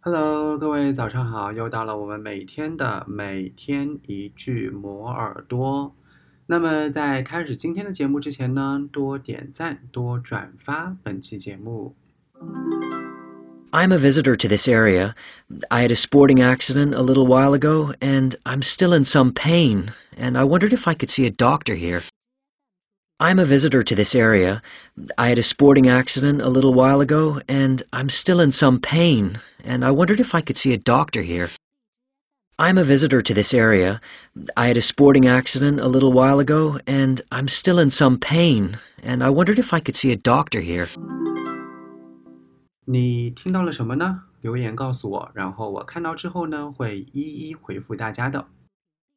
Hello，各位早上好，又到了我们每天的每天一句磨耳朵。那么在开始今天的节目之前呢，多点赞，多转发本期节目。 I'm a visitor to this area. I had a sporting accident a little while ago, and I'm still in some pain, and I wondered if I could see a doctor here. I'm a visitor to this area. I had a sporting accident a little while ago, and I'm still in some pain, and I wondered if I could see a doctor here. I'm a visitor to this area. I had a sporting accident a little while ago, and I'm still in some pain, and I wondered if I could see a doctor here. 你听到了什么呢？留言告诉我，然后我看到之后呢，会一一回复大家的。